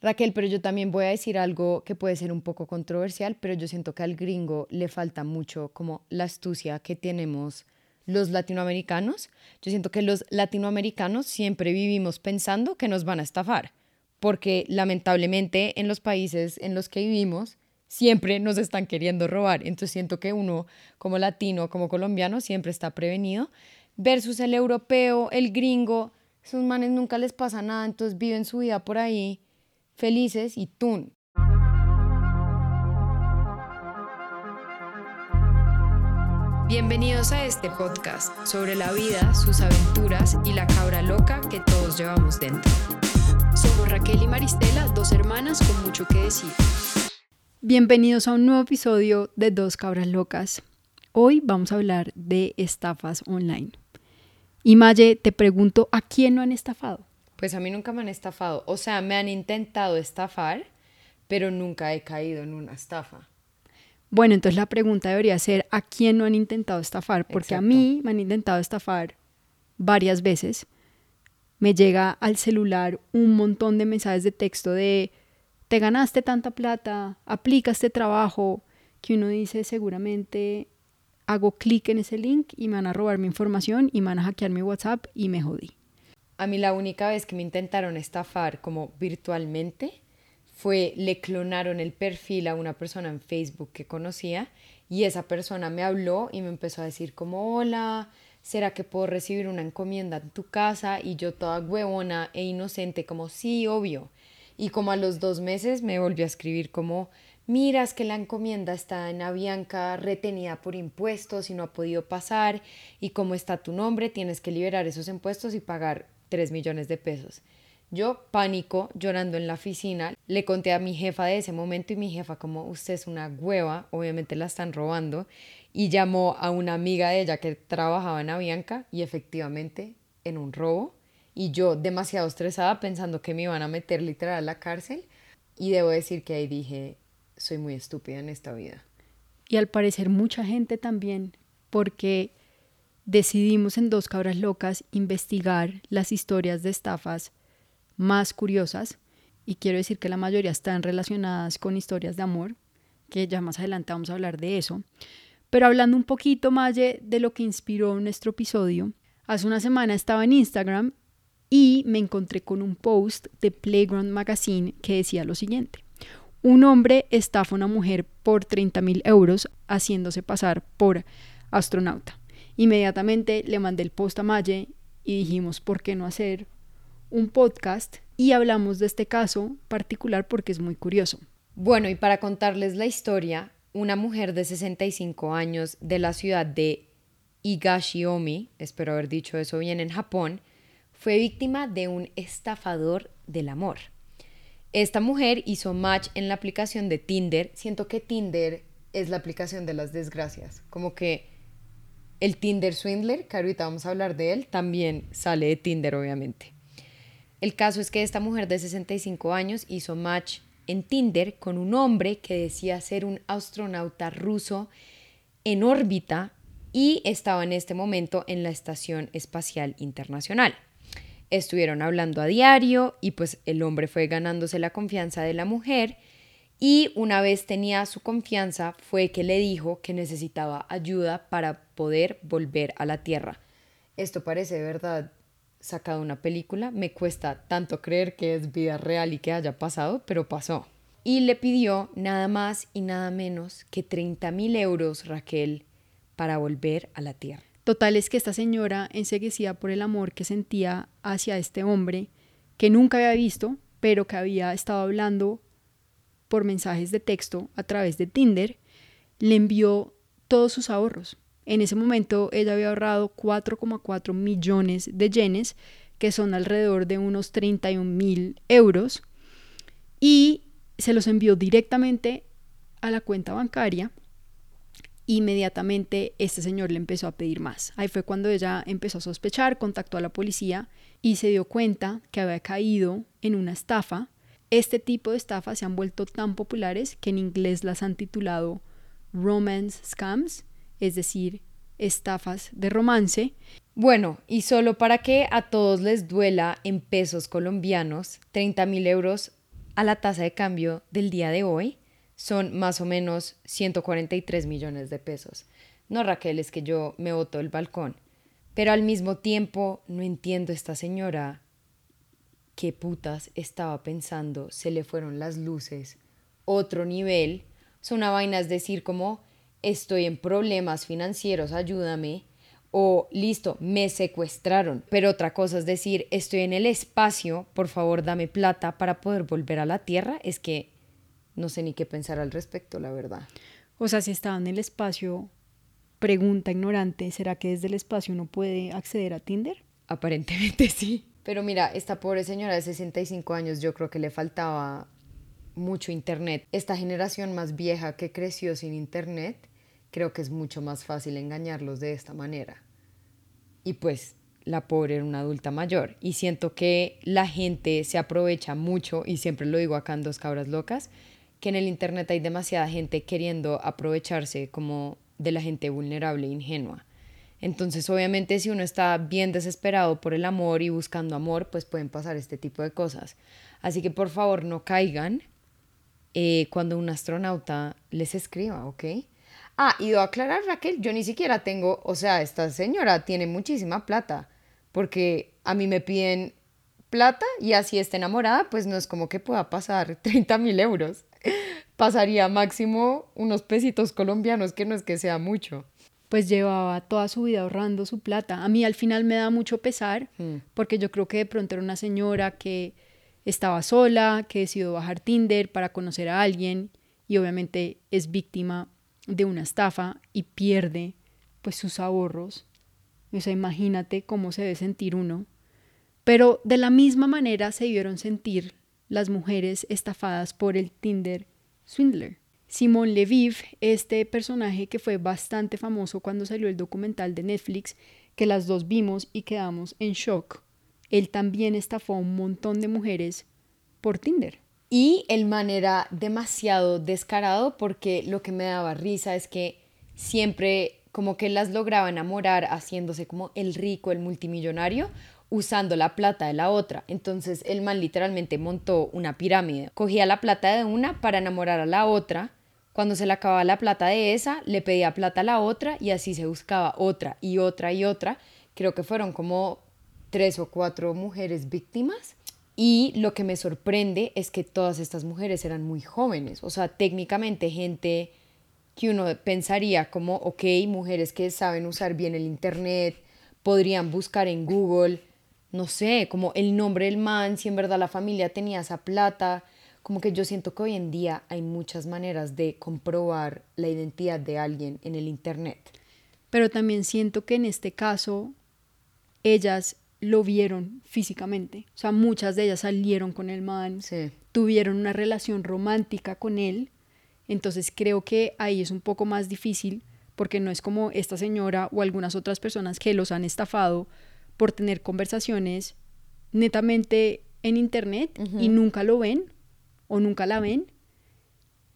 Raquel, pero yo también voy a decir algo que puede ser un poco controversial, pero yo siento que al gringo le falta mucho como la astucia que tenemos los latinoamericanos. Yo siento que los latinoamericanos siempre vivimos pensando que nos van a estafar, porque lamentablemente en los países en los que vivimos siempre nos están queriendo robar. Entonces siento que uno como latino, como colombiano, siempre está prevenido, versus el europeo, el gringo, esos manes nunca les pasa nada, entonces viven su vida por ahí felices y tú. Bienvenidos a este podcast sobre la vida, sus aventuras y la cabra loca que todos llevamos dentro. Somos Raquel y Maristela, dos hermanas con mucho que decir. Bienvenidos a un nuevo episodio de Dos Cabras Locas. Hoy vamos a hablar de estafas online. Y Maye, te pregunto, ¿a quién no han estafado? Pues a mí nunca me han estafado. O sea, me han intentado estafar, pero nunca he caído en una estafa. Bueno, entonces la pregunta debería ser, ¿a quién no han intentado estafar? Porque a mí me han intentado estafar varias veces. Me llega al celular un montón de mensajes de texto de, te ganaste tanta plata, aplica este trabajo, que uno dice seguramente hago clic en ese link y me van a robar mi información y me van a hackear mi WhatsApp y me jodí. A mí la única vez que me intentaron estafar como virtualmente fue le clonaron el perfil a una persona en Facebook que conocía y esa persona me habló y me empezó a decir como hola, ¿será que puedo recibir una encomienda en tu casa? Y yo toda huevona e inocente como sí, obvio. Y como a los dos meses me volvió a escribir como miras que la encomienda está en Avianca retenida por impuestos y no ha podido pasar y como está tu nombre tienes que liberar esos impuestos y pagar 3 millones de pesos. Yo, pánico, llorando en la oficina, le conté a mi jefa de ese momento y mi jefa como usted es una hueva, obviamente la están robando, y llamó a una amiga de ella que trabajaba en Avianca y efectivamente en un robo. Y yo demasiado estresada pensando que me iban a meter literal a la cárcel. Y debo decir que ahí dije, soy muy estúpida en esta vida. Y al parecer mucha gente también, porque decidimos en Dos Cabras Locas investigar las historias de estafas más curiosas y quiero decir que la mayoría están relacionadas con historias de amor, que ya más adelante vamos a hablar de eso. Pero hablando un poquito más de lo que inspiró nuestro episodio, hace una semana estaba en Instagram y me encontré con un post de Playground Magazine que decía lo siguiente. Un hombre estafa a una mujer por 30 mil euros haciéndose pasar por astronauta. Inmediatamente le mandé el post a Maye y dijimos, ¿por qué no hacer un podcast? Y hablamos de este caso particular porque es muy curioso. Bueno, y para contarles la historia, una mujer de 65 años de la ciudad de Higashiomi, espero haber dicho eso bien en Japón, fue víctima de un estafador del amor. Esta mujer hizo match en la aplicación de Tinder. Siento que Tinder es la aplicación de las desgracias. Como que el Tinder Swindler, que ahorita vamos a hablar de él, también sale de Tinder, obviamente. El caso es que esta mujer de 65 años hizo match en Tinder con un hombre que decía ser un astronauta ruso en órbita y estaba en este momento en la Estación Espacial Internacional. Estuvieron hablando a diario y pues el hombre fue ganándose la confianza de la mujer y una vez tenía su confianza fue que le dijo que necesitaba ayuda para poder volver a la Tierra. Esto parece verdad sacado una película, me cuesta tanto creer que es vida real y que haya pasado, pero pasó. Y le pidió nada más y nada menos que 30 mil euros, Raquel, para volver a la Tierra. Total es que esta señora, enseguecida por el amor que sentía hacia este hombre, que nunca había visto, pero que había estado hablando por mensajes de texto a través de Tinder, le envió todos sus ahorros. En ese momento ella había ahorrado 4,4 millones de yenes, que son alrededor de unos 31 mil euros, y se los envió directamente a la cuenta bancaria. Inmediatamente este señor le empezó a pedir más. Ahí fue cuando ella empezó a sospechar, contactó a la policía y se dio cuenta que había caído en una estafa este tipo de estafas se han vuelto tan populares que en inglés las han titulado romance scams, es decir, estafas de romance. Bueno, y solo para que a todos les duela en pesos colombianos, 30 mil euros a la tasa de cambio del día de hoy son más o menos 143 millones de pesos. No, Raquel, es que yo me boto el balcón. Pero al mismo tiempo no entiendo esta señora qué putas estaba pensando, se le fueron las luces, otro nivel. Es una vaina, es decir, como estoy en problemas financieros, ayúdame. O listo, me secuestraron. Pero otra cosa es decir, estoy en el espacio, por favor dame plata para poder volver a la Tierra. Es que no sé ni qué pensar al respecto, la verdad. O sea, si estaba en el espacio, pregunta ignorante, ¿será que desde el espacio uno puede acceder a Tinder? Aparentemente sí. Pero mira, esta pobre señora de 65 años yo creo que le faltaba mucho internet. Esta generación más vieja que creció sin internet, creo que es mucho más fácil engañarlos de esta manera. Y pues la pobre era una adulta mayor. Y siento que la gente se aprovecha mucho, y siempre lo digo acá en Dos Cabras Locas, que en el internet hay demasiada gente queriendo aprovecharse como de la gente vulnerable e ingenua. Entonces, obviamente, si uno está bien desesperado por el amor y buscando amor, pues pueden pasar este tipo de cosas. Así que por favor no caigan eh, cuando un astronauta les escriba, ¿ok? Ah, y a aclarar, Raquel, yo ni siquiera tengo, o sea, esta señora tiene muchísima plata, porque a mí me piden plata y así está enamorada, pues no es como que pueda pasar 30 mil euros. Pasaría máximo unos pesitos colombianos, que no es que sea mucho pues llevaba toda su vida ahorrando su plata. A mí al final me da mucho pesar mm. porque yo creo que de pronto era una señora que estaba sola, que decidió bajar Tinder para conocer a alguien y obviamente es víctima de una estafa y pierde pues sus ahorros. O sea, imagínate cómo se debe sentir uno. Pero de la misma manera se debieron sentir las mujeres estafadas por el Tinder Swindler. Simón Leviv, este personaje que fue bastante famoso cuando salió el documental de Netflix, que las dos vimos y quedamos en shock, él también estafó a un montón de mujeres por Tinder. Y el man era demasiado descarado porque lo que me daba risa es que siempre como que las lograba enamorar haciéndose como el rico, el multimillonario, usando la plata de la otra. Entonces el man literalmente montó una pirámide. Cogía la plata de una para enamorar a la otra cuando se le acababa la plata de esa, le pedía plata a la otra y así se buscaba otra y otra y otra. Creo que fueron como tres o cuatro mujeres víctimas. Y lo que me sorprende es que todas estas mujeres eran muy jóvenes. O sea, técnicamente gente que uno pensaría como, ok, mujeres que saben usar bien el Internet, podrían buscar en Google, no sé, como el nombre del man, si en verdad la familia tenía esa plata como que yo siento que hoy en día hay muchas maneras de comprobar la identidad de alguien en el Internet. Pero también siento que en este caso ellas lo vieron físicamente. O sea, muchas de ellas salieron con el man, tuvieron una relación romántica con él. Entonces creo que ahí es un poco más difícil porque no es como esta señora o algunas otras personas que los han estafado por tener conversaciones netamente en internet y nunca lo ven o nunca la ven,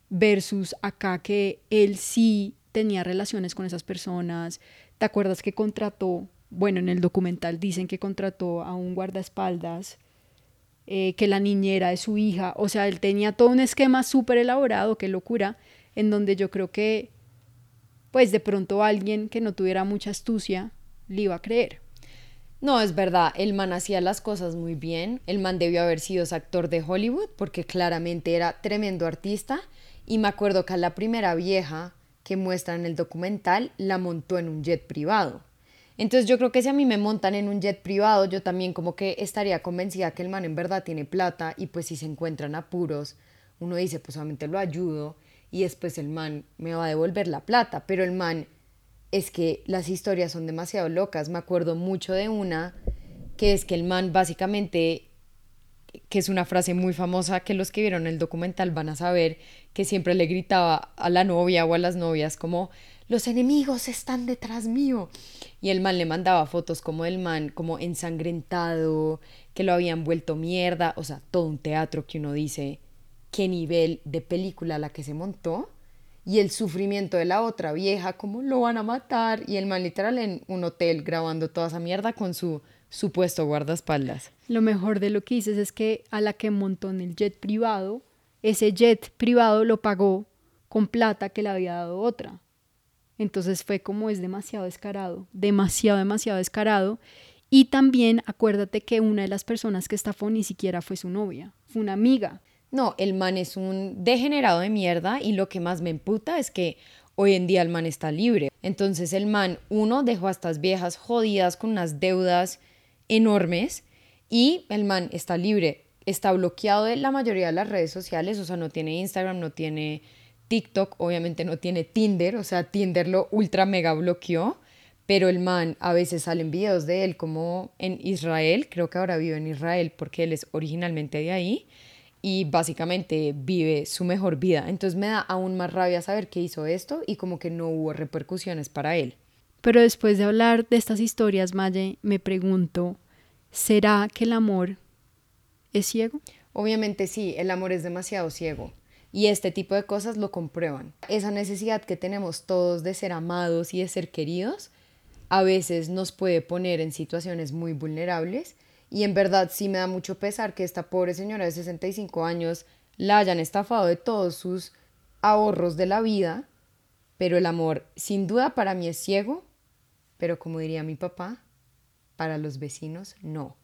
versus acá que él sí tenía relaciones con esas personas. ¿Te acuerdas que contrató, bueno, en el documental dicen que contrató a un guardaespaldas, eh, que la niñera de su hija, o sea, él tenía todo un esquema súper elaborado, qué locura, en donde yo creo que, pues de pronto alguien que no tuviera mucha astucia le iba a creer. No, es verdad, el man hacía las cosas muy bien. El man debió haber sido actor de Hollywood porque claramente era tremendo artista. Y me acuerdo que a la primera vieja que muestra en el documental la montó en un jet privado. Entonces yo creo que si a mí me montan en un jet privado, yo también como que estaría convencida que el man en verdad tiene plata y pues si se encuentran apuros, uno dice pues solamente lo ayudo y después el man me va a devolver la plata, pero el man es que las historias son demasiado locas. Me acuerdo mucho de una que es que el man básicamente, que es una frase muy famosa que los que vieron el documental van a saber, que siempre le gritaba a la novia o a las novias como, los enemigos están detrás mío. Y el man le mandaba fotos como el man, como ensangrentado, que lo habían vuelto mierda, o sea, todo un teatro que uno dice, qué nivel de película la que se montó y el sufrimiento de la otra vieja, como lo van a matar, y el man literal en un hotel grabando toda esa mierda con su supuesto guardaespaldas. Lo mejor de lo que dices es que a la que montó en el jet privado, ese jet privado lo pagó con plata que le había dado otra. Entonces fue como es demasiado descarado, demasiado, demasiado descarado. Y también acuérdate que una de las personas que estafó ni siquiera fue su novia, fue una amiga. No, el man es un degenerado de mierda y lo que más me emputa es que hoy en día el man está libre. Entonces el man, uno, dejó a estas viejas jodidas con unas deudas enormes y el man está libre, está bloqueado de la mayoría de las redes sociales, o sea, no tiene Instagram, no tiene TikTok, obviamente no tiene Tinder, o sea, Tinder lo ultra mega bloqueó, pero el man a veces salen videos de él como en Israel, creo que ahora vive en Israel porque él es originalmente de ahí y básicamente vive su mejor vida. Entonces me da aún más rabia saber que hizo esto y como que no hubo repercusiones para él. Pero después de hablar de estas historias, Maye, me pregunto, ¿será que el amor es ciego? Obviamente sí, el amor es demasiado ciego. Y este tipo de cosas lo comprueban. Esa necesidad que tenemos todos de ser amados y de ser queridos, a veces nos puede poner en situaciones muy vulnerables. Y en verdad sí me da mucho pesar que esta pobre señora de 65 años la hayan estafado de todos sus ahorros de la vida. Pero el amor sin duda para mí es ciego, pero como diría mi papá, para los vecinos no.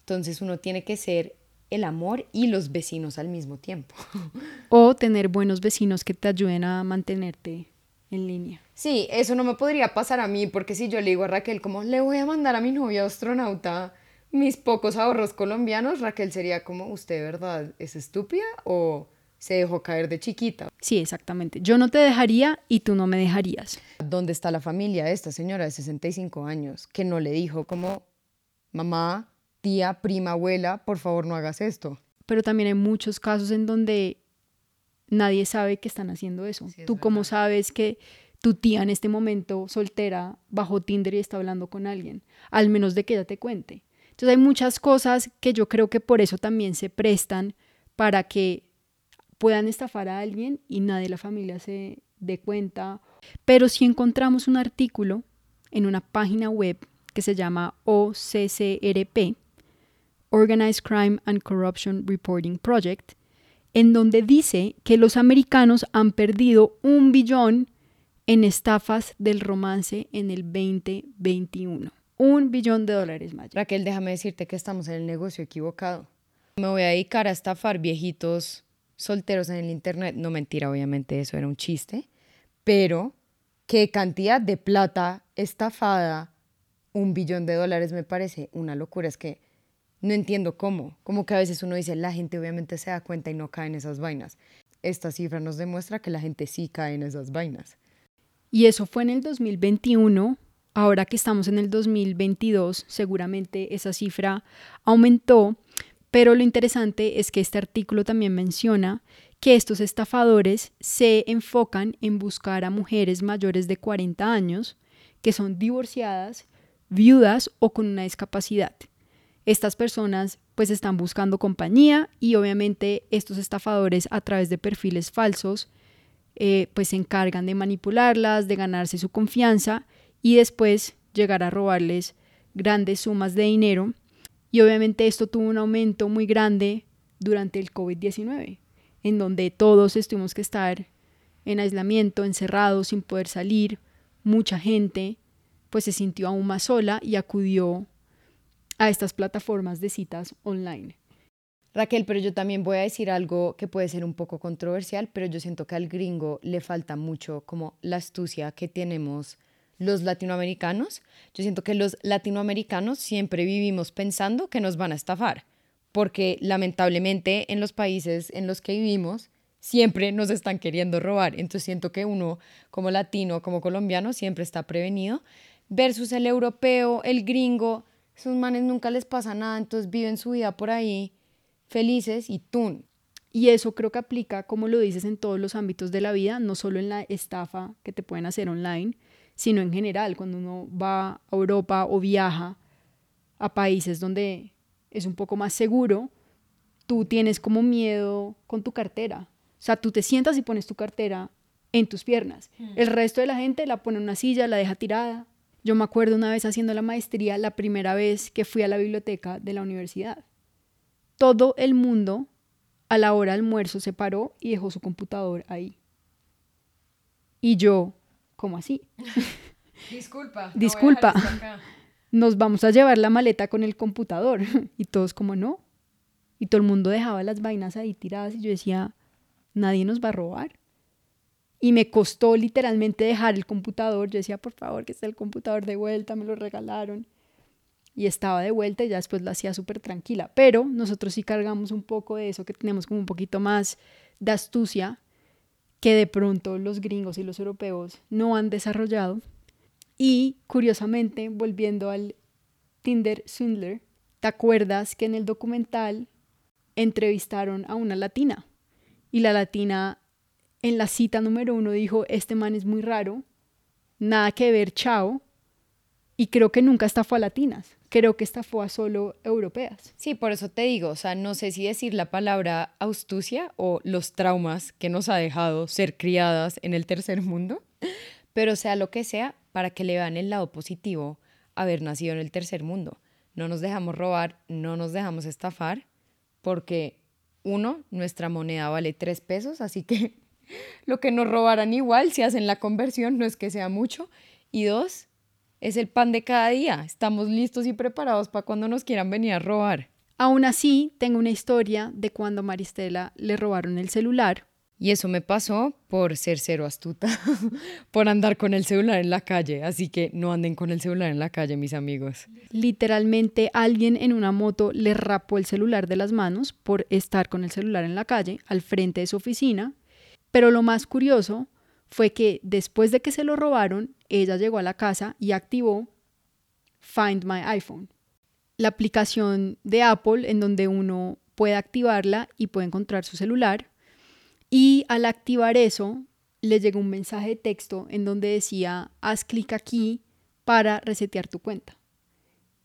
Entonces uno tiene que ser el amor y los vecinos al mismo tiempo. O tener buenos vecinos que te ayuden a mantenerte en línea. Sí, eso no me podría pasar a mí porque si yo le digo a Raquel como le voy a mandar a mi novia astronauta mis pocos ahorros colombianos, Raquel sería como, ¿usted de verdad es estúpida o se dejó caer de chiquita? Sí, exactamente. Yo no te dejaría y tú no me dejarías. ¿Dónde está la familia de esta señora de 65 años que no le dijo como, mamá, tía, prima, abuela, por favor no hagas esto? Pero también hay muchos casos en donde nadie sabe que están haciendo eso. tú cómo sabes que tu tía en este momento soltera bajo Tinder y está hablando con alguien, al menos de que ella te cuente. Entonces hay muchas cosas que yo creo que por eso también se prestan para que puedan estafar a alguien y nadie de la familia se dé cuenta. Pero si encontramos un artículo en una página web que se llama OCCRP, Organized Crime and Corruption Reporting Project, en donde dice que los americanos han perdido un billón en estafas del romance en el 2021. Un billón de dólares, más. Raquel, déjame decirte que estamos en el negocio equivocado. Me voy a dedicar a estafar viejitos solteros en el internet. No mentira, obviamente eso era un chiste. Pero qué cantidad de plata estafada, un billón de dólares me parece una locura. Es que no entiendo cómo. Como que a veces uno dice, la gente obviamente se da cuenta y no cae en esas vainas. Esta cifra nos demuestra que la gente sí cae en esas vainas. Y eso fue en el 2021 Ahora que estamos en el 2022, seguramente esa cifra aumentó, pero lo interesante es que este artículo también menciona que estos estafadores se enfocan en buscar a mujeres mayores de 40 años que son divorciadas, viudas o con una discapacidad. Estas personas pues están buscando compañía y obviamente estos estafadores a través de perfiles falsos eh, pues se encargan de manipularlas, de ganarse su confianza y después llegar a robarles grandes sumas de dinero. Y obviamente esto tuvo un aumento muy grande durante el COVID-19, en donde todos tuvimos que estar en aislamiento, encerrados, sin poder salir. Mucha gente pues se sintió aún más sola y acudió a estas plataformas de citas online. Raquel, pero yo también voy a decir algo que puede ser un poco controversial, pero yo siento que al gringo le falta mucho como la astucia que tenemos los latinoamericanos, yo siento que los latinoamericanos siempre vivimos pensando que nos van a estafar, porque lamentablemente en los países en los que vivimos siempre nos están queriendo robar. Entonces siento que uno como latino, como colombiano, siempre está prevenido, versus el europeo, el gringo, esos manes nunca les pasa nada, entonces viven su vida por ahí felices y tú. Y eso creo que aplica, como lo dices, en todos los ámbitos de la vida, no solo en la estafa que te pueden hacer online, sino en general, cuando uno va a Europa o viaja a países donde es un poco más seguro, tú tienes como miedo con tu cartera. O sea, tú te sientas y pones tu cartera en tus piernas. Mm. El resto de la gente la pone en una silla, la deja tirada. Yo me acuerdo una vez haciendo la maestría, la primera vez que fui a la biblioteca de la universidad. Todo el mundo a la hora del almuerzo se paró y dejó su computador ahí. Y yo, ¿cómo así? Disculpa. Disculpa. Nos vamos a llevar la maleta con el computador. Y todos como no. Y todo el mundo dejaba las vainas ahí tiradas y yo decía, nadie nos va a robar. Y me costó literalmente dejar el computador. Yo decía, por favor, que esté el computador de vuelta, me lo regalaron. Y estaba de vuelta y ya después lo hacía súper tranquila. Pero nosotros sí cargamos un poco de eso, que tenemos como un poquito más de astucia que de pronto los gringos y los europeos no han desarrollado. Y curiosamente, volviendo al Tinder Swindler, ¿te acuerdas que en el documental entrevistaron a una latina? Y la latina en la cita número uno dijo, este man es muy raro, nada que ver, chao. Y creo que nunca estafó a latinas, creo que estafó a solo europeas. Sí, por eso te digo, o sea, no sé si decir la palabra astucia o los traumas que nos ha dejado ser criadas en el tercer mundo, pero sea lo que sea, para que le vean el lado positivo haber nacido en el tercer mundo. No nos dejamos robar, no nos dejamos estafar, porque uno, nuestra moneda vale tres pesos, así que lo que nos robarán igual si hacen la conversión no es que sea mucho. Y dos, es el pan de cada día. Estamos listos y preparados para cuando nos quieran venir a robar. Aún así, tengo una historia de cuando Maristela le robaron el celular. Y eso me pasó por ser cero astuta, por andar con el celular en la calle. Así que no anden con el celular en la calle, mis amigos. Literalmente alguien en una moto le rapó el celular de las manos por estar con el celular en la calle, al frente de su oficina. Pero lo más curioso fue que después de que se lo robaron, ella llegó a la casa y activó Find My iPhone, la aplicación de Apple en donde uno puede activarla y puede encontrar su celular. Y al activar eso, le llegó un mensaje de texto en donde decía, haz clic aquí para resetear tu cuenta.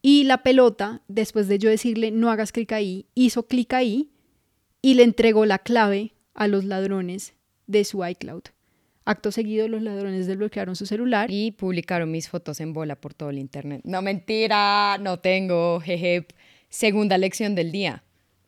Y la pelota, después de yo decirle, no hagas clic ahí, hizo clic ahí y le entregó la clave a los ladrones de su iCloud. Acto seguido, los ladrones desbloquearon su celular. Y publicaron mis fotos en bola por todo el internet. No, mentira, no tengo, jeje. Segunda lección del día.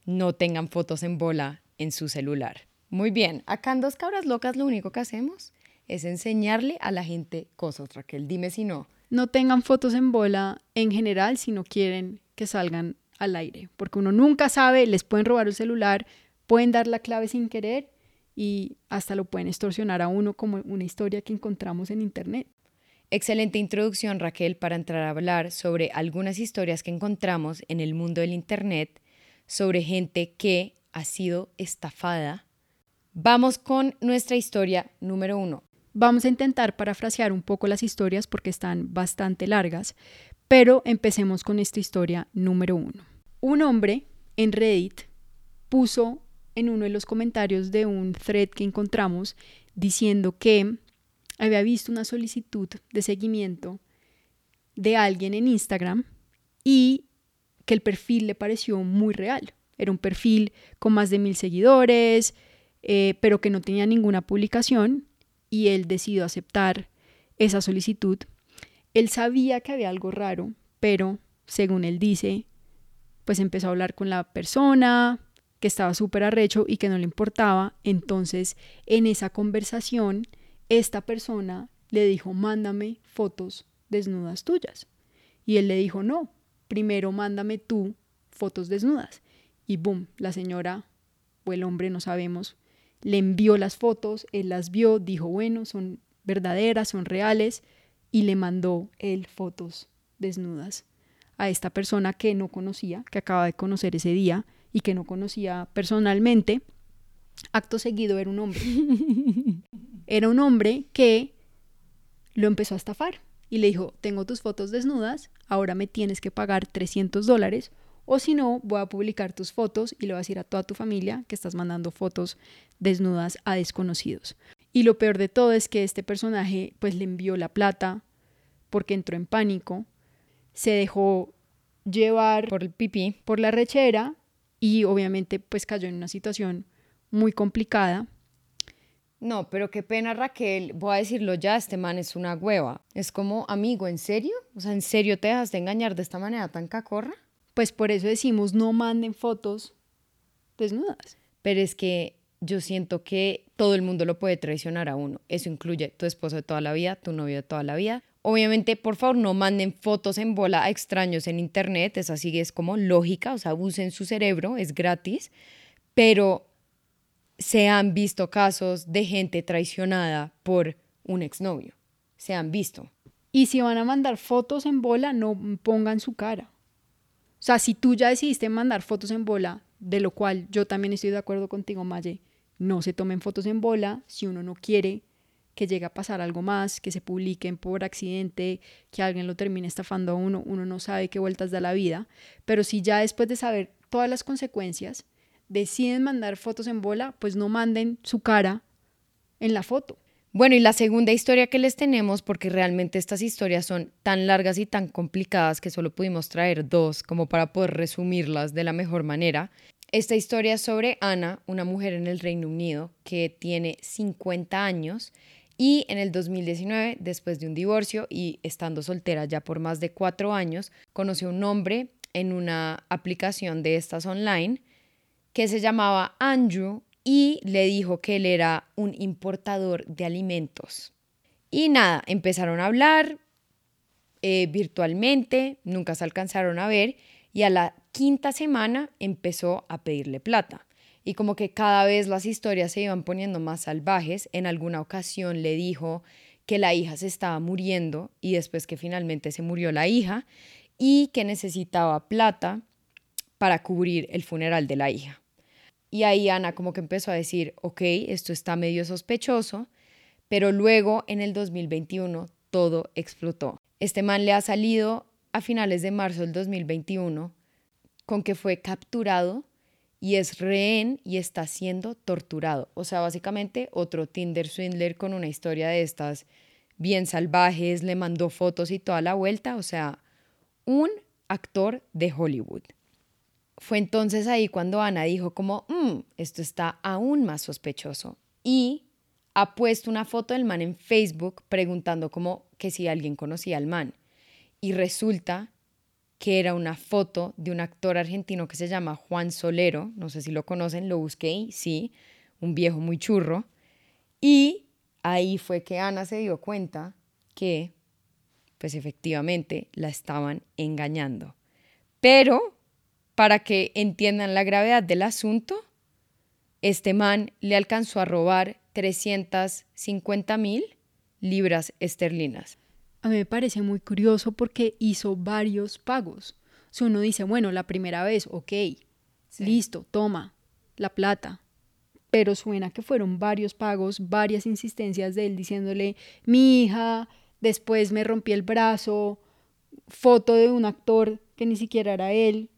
No tengan fotos en bola en su celular. Muy bien, acá en Dos Cabras Locas lo único que hacemos es enseñarle a la gente cosas, Raquel. Dime si no. No tengan fotos en bola en general si no quieren que salgan al aire, porque uno nunca sabe, les pueden robar el celular, pueden dar la clave sin querer y hasta lo pueden extorsionar a uno como una historia que encontramos en internet. Excelente introducción, Raquel, para entrar a hablar sobre algunas historias que encontramos en el mundo del internet sobre gente que ha sido estafada. Vamos con nuestra historia número uno. Vamos a intentar parafrasear un poco las historias porque están bastante largas, pero empecemos con esta historia número uno. Un hombre en Reddit puso en uno de los comentarios de un thread que encontramos diciendo que había visto una solicitud de seguimiento de alguien en Instagram y que el perfil le pareció muy real. Era un perfil con más de mil seguidores, eh, pero que no tenía ninguna publicación y él decidió aceptar esa solicitud. Él sabía que había algo raro, pero según él dice, pues empezó a hablar con la persona, que estaba súper arrecho y que no le importaba. Entonces, en esa conversación, esta persona le dijo, mándame fotos desnudas tuyas. Y él le dijo, no, primero mándame tú fotos desnudas. Y boom, la señora o el hombre, no sabemos, le envió las fotos, él las vio, dijo, bueno, son verdaderas, son reales, y le mandó él fotos desnudas a esta persona que no conocía, que acaba de conocer ese día, y que no conocía personalmente, acto seguido era un hombre. era un hombre que lo empezó a estafar y le dijo, tengo tus fotos desnudas, ahora me tienes que pagar 300 dólares o si no, voy a publicar tus fotos y le vas a decir a toda tu familia que estás mandando fotos desnudas a desconocidos. Y lo peor de todo es que este personaje pues le envió la plata porque entró en pánico, se dejó llevar por el pipí, por la rechera y obviamente pues cayó en una situación muy complicada. No, pero qué pena Raquel, voy a decirlo ya, este man es una hueva. Es como, amigo, ¿en serio? O sea, ¿en serio te dejas de engañar de esta manera tan cacorra? Pues por eso decimos no manden fotos desnudas. Pero es que yo siento que todo el mundo lo puede traicionar a uno. Eso incluye tu esposo de toda la vida, tu novio de toda la vida. Obviamente, por favor, no manden fotos en bola a extraños en internet. Es así, es como lógica, o sea, usen su cerebro, es gratis. Pero se han visto casos de gente traicionada por un exnovio. Se han visto. Y si van a mandar fotos en bola, no pongan su cara. O sea, si tú ya decidiste mandar fotos en bola, de lo cual yo también estoy de acuerdo contigo, Maye, no se tomen fotos en bola si uno no quiere que llegue a pasar algo más, que se publiquen por accidente, que alguien lo termine estafando a uno, uno no sabe qué vueltas da la vida, pero si ya después de saber todas las consecuencias deciden mandar fotos en bola, pues no manden su cara en la foto. Bueno, y la segunda historia que les tenemos, porque realmente estas historias son tan largas y tan complicadas que solo pudimos traer dos como para poder resumirlas de la mejor manera. Esta historia es sobre Ana, una mujer en el Reino Unido que tiene 50 años y en el 2019, después de un divorcio y estando soltera ya por más de cuatro años, conoció un hombre en una aplicación de estas online que se llamaba Andrew y le dijo que él era un importador de alimentos. Y nada, empezaron a hablar eh, virtualmente, nunca se alcanzaron a ver y a la quinta semana empezó a pedirle plata. Y como que cada vez las historias se iban poniendo más salvajes, en alguna ocasión le dijo que la hija se estaba muriendo y después que finalmente se murió la hija y que necesitaba plata para cubrir el funeral de la hija. Y ahí Ana como que empezó a decir, ok, esto está medio sospechoso, pero luego en el 2021 todo explotó. Este man le ha salido a finales de marzo del 2021 con que fue capturado y es rehén y está siendo torturado. O sea, básicamente otro Tinder Swindler con una historia de estas bien salvajes, le mandó fotos y toda la vuelta. O sea, un actor de Hollywood. Fue entonces ahí cuando Ana dijo como, mm, esto está aún más sospechoso. Y ha puesto una foto del man en Facebook preguntando como que si alguien conocía al man. Y resulta que era una foto de un actor argentino que se llama Juan Solero, no sé si lo conocen, lo busqué, sí, un viejo muy churro. Y ahí fue que Ana se dio cuenta que, pues efectivamente, la estaban engañando. Pero para que entiendan la gravedad del asunto, este man le alcanzó a robar 350 mil libras esterlinas. A mí me parece muy curioso porque hizo varios pagos. Si uno dice, bueno, la primera vez, ok, listo, toma la plata. Pero suena que fueron varios pagos, varias insistencias de él diciéndole, mi hija, después me rompí el brazo, foto de un actor que ni siquiera era él,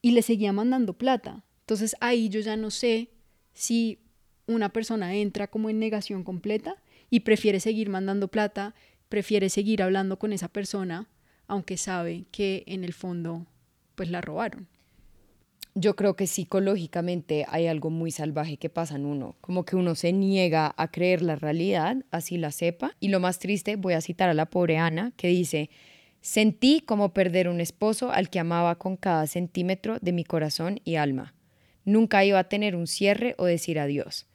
y le seguía mandando plata. Entonces ahí yo ya no sé si una persona entra como en negación completa y prefiere seguir mandando plata, prefiere seguir hablando con esa persona, aunque sabe que en el fondo pues la robaron. Yo creo que psicológicamente hay algo muy salvaje que pasa en uno, como que uno se niega a creer la realidad, así la sepa. Y lo más triste, voy a citar a la pobre Ana, que dice, Sentí como perder un esposo al que amaba con cada centímetro de mi corazón y alma. Nunca iba a tener un cierre o decir adiós.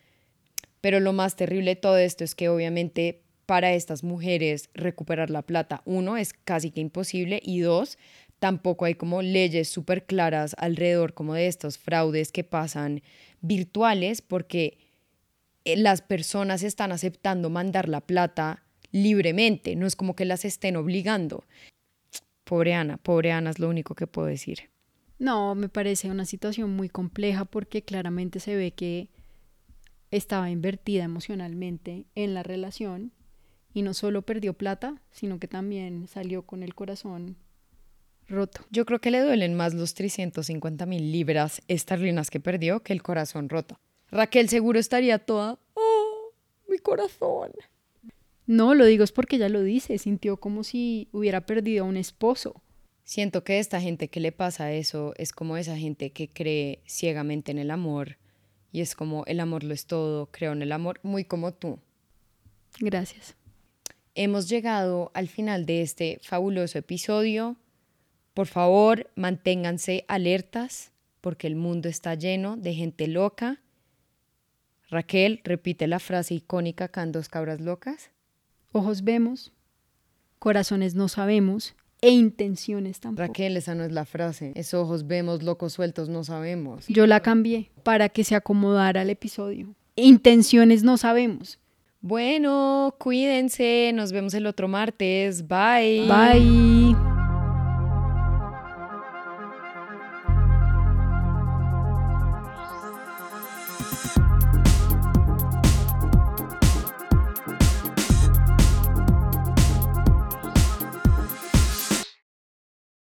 Pero lo más terrible de todo esto es que obviamente para estas mujeres recuperar la plata, uno, es casi que imposible y dos, tampoco hay como leyes súper claras alrededor como de estos fraudes que pasan virtuales porque eh, las personas están aceptando mandar la plata libremente, no es como que las estén obligando. Pobre Ana, pobre Ana es lo único que puedo decir. No, me parece una situación muy compleja porque claramente se ve que estaba invertida emocionalmente en la relación y no solo perdió plata, sino que también salió con el corazón roto. Yo creo que le duelen más los 350 mil libras esterlinas que perdió que el corazón roto. Raquel seguro estaría toda, oh, mi corazón. No, lo digo es porque ella lo dice, sintió como si hubiera perdido a un esposo. Siento que esta gente que le pasa eso es como esa gente que cree ciegamente en el amor y es como el amor lo es todo, creo en el amor, muy como tú. Gracias. Hemos llegado al final de este fabuloso episodio. Por favor, manténganse alertas porque el mundo está lleno de gente loca. Raquel, repite la frase icónica acá en Dos Cabras Locas. Ojos vemos, corazones no sabemos e intenciones tampoco. Raquel, esa no es la frase. Es ojos vemos, locos sueltos no sabemos. Yo la cambié para que se acomodara al episodio. Intenciones no sabemos. Bueno, cuídense. Nos vemos el otro martes. Bye. Bye.